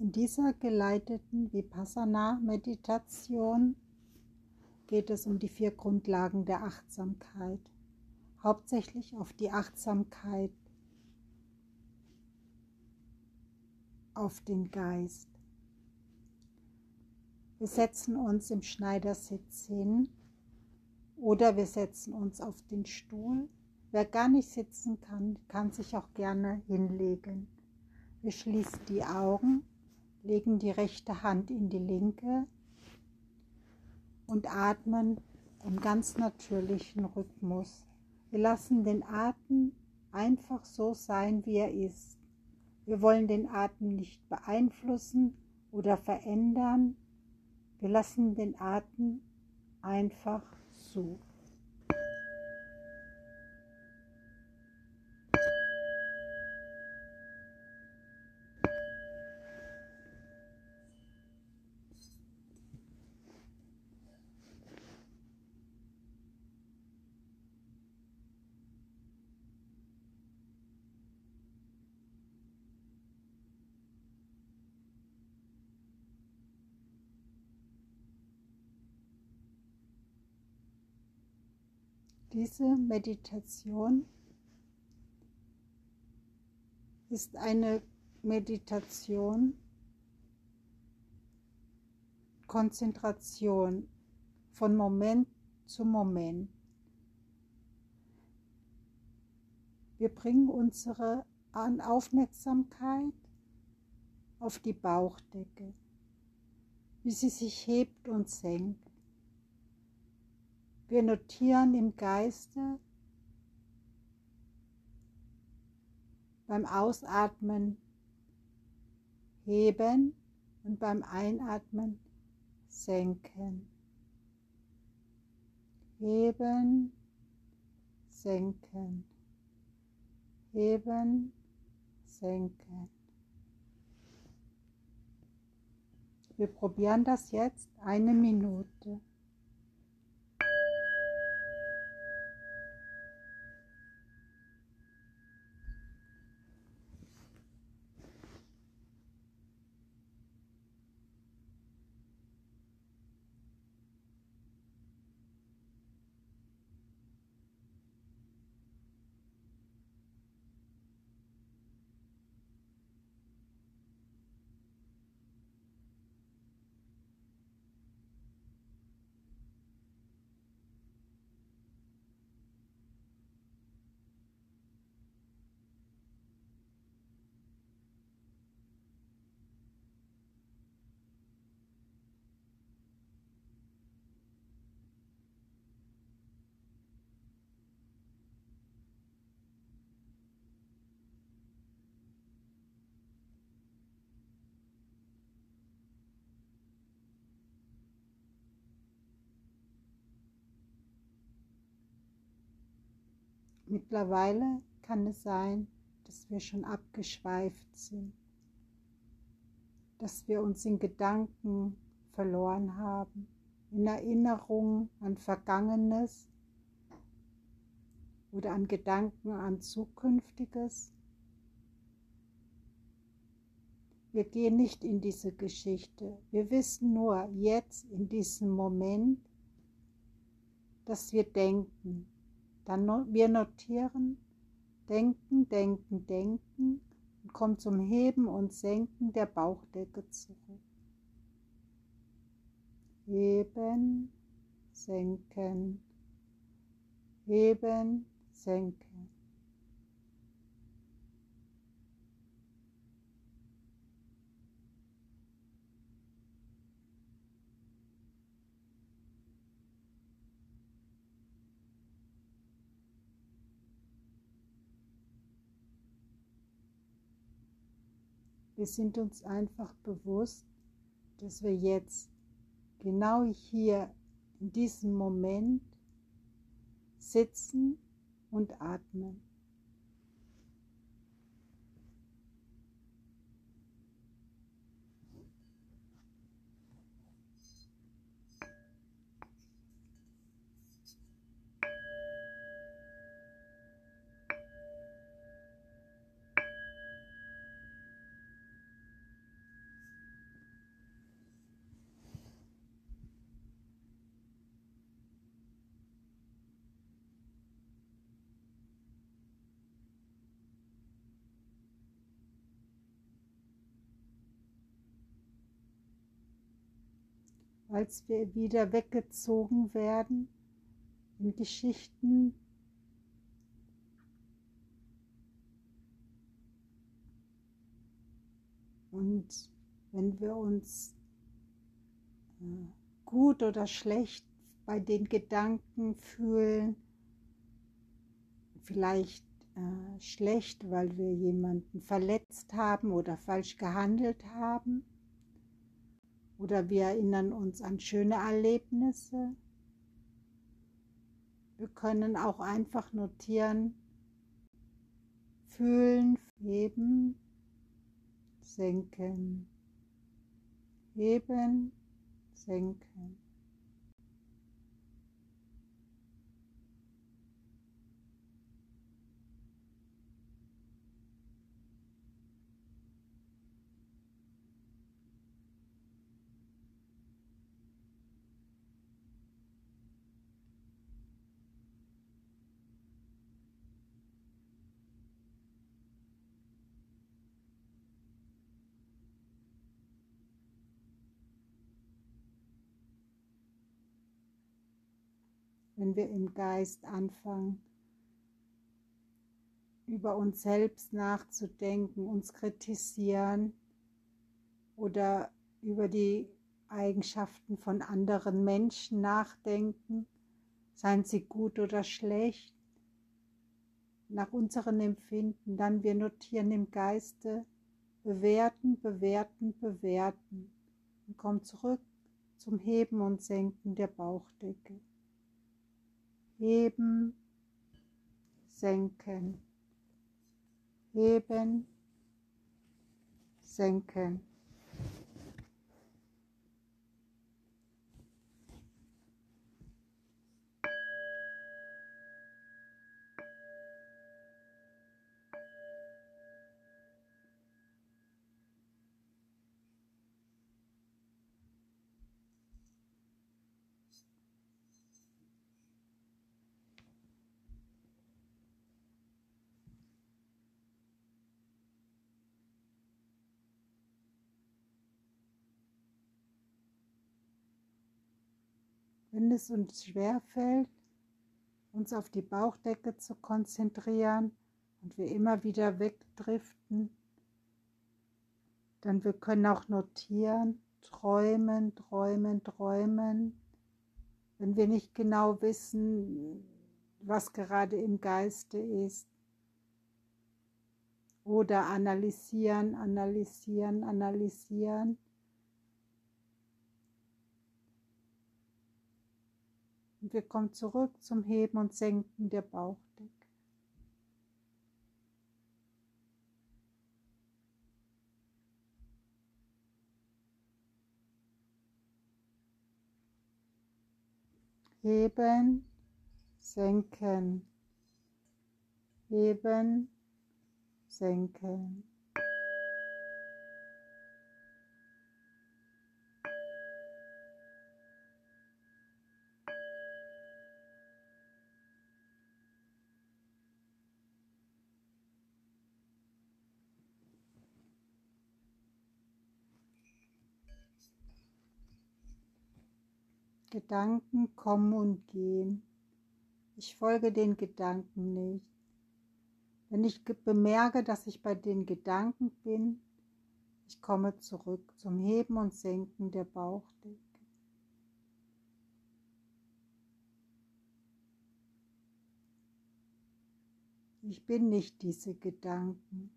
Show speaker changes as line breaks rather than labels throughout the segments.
In dieser geleiteten Vipassana-Meditation geht es um die vier Grundlagen der Achtsamkeit, hauptsächlich auf die Achtsamkeit auf den Geist. Wir setzen uns im Schneidersitz hin oder wir setzen uns auf den Stuhl. Wer gar nicht sitzen kann, kann sich auch gerne hinlegen. Wir schließen die Augen, legen die rechte Hand in die linke und atmen im ganz natürlichen Rhythmus. Wir lassen den Atem einfach so sein, wie er ist. Wir wollen den Atem nicht beeinflussen oder verändern. Wir lassen den Atem einfach zu. Diese Meditation ist eine Meditation, Konzentration von Moment zu Moment. Wir bringen unsere Aufmerksamkeit auf die Bauchdecke, wie sie sich hebt und senkt. Wir notieren im Geiste beim Ausatmen heben und beim Einatmen senken. Heben, senken. Heben, senken. Wir probieren das jetzt eine Minute. Mittlerweile kann es sein, dass wir schon abgeschweift sind, dass wir uns in Gedanken verloren haben, in Erinnerungen an Vergangenes oder an Gedanken an Zukünftiges. Wir gehen nicht in diese Geschichte. Wir wissen nur jetzt in diesem Moment, dass wir denken, dann wir notieren, denken, denken, denken und kommen zum Heben und Senken der Bauchdecke zurück. Heben, senken, heben, senken. Wir sind uns einfach bewusst, dass wir jetzt genau hier in diesem Moment sitzen und atmen. Als wir wieder weggezogen werden in Geschichten. Und wenn wir uns äh, gut oder schlecht bei den Gedanken fühlen, vielleicht äh, schlecht, weil wir jemanden verletzt haben oder falsch gehandelt haben. Oder wir erinnern uns an schöne Erlebnisse. Wir können auch einfach notieren, fühlen, heben, senken, heben, senken. Wenn wir im Geist anfangen, über uns selbst nachzudenken, uns kritisieren oder über die Eigenschaften von anderen Menschen nachdenken, seien sie gut oder schlecht, nach unserem Empfinden, dann wir notieren im Geiste, bewerten, bewerten, bewerten und kommen zurück zum Heben und Senken der Bauchdecke heben, senken, heben, senken. Wenn es uns schwerfällt, uns auf die Bauchdecke zu konzentrieren und wir immer wieder wegdriften, dann wir können auch notieren, träumen, träumen, träumen. Wenn wir nicht genau wissen, was gerade im Geiste ist. Oder analysieren, analysieren, analysieren. Und wir kommen zurück zum Heben und Senken der Bauchdecke. Heben, senken, heben, senken. Gedanken kommen und gehen. Ich folge den Gedanken nicht. Wenn ich bemerke, dass ich bei den Gedanken bin, ich komme zurück zum Heben und Senken der Bauchdecke. Ich bin nicht diese Gedanken.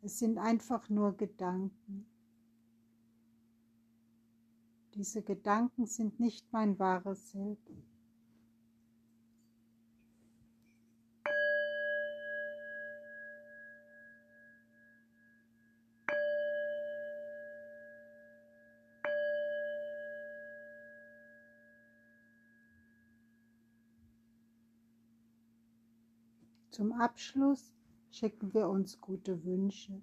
Es sind einfach nur Gedanken. Diese Gedanken sind nicht mein wahres Selbst. Zum Abschluss schicken wir uns gute Wünsche.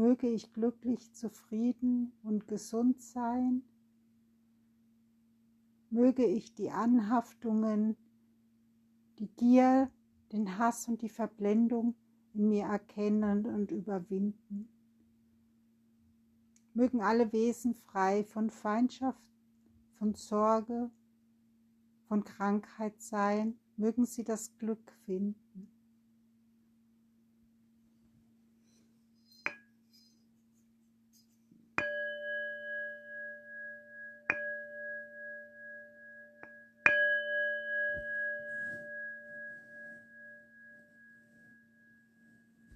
Möge ich glücklich, zufrieden und gesund sein. Möge ich die Anhaftungen, die Gier, den Hass und die Verblendung in mir erkennen und überwinden. Mögen alle Wesen frei von Feindschaft, von Sorge, von Krankheit sein, mögen sie das Glück finden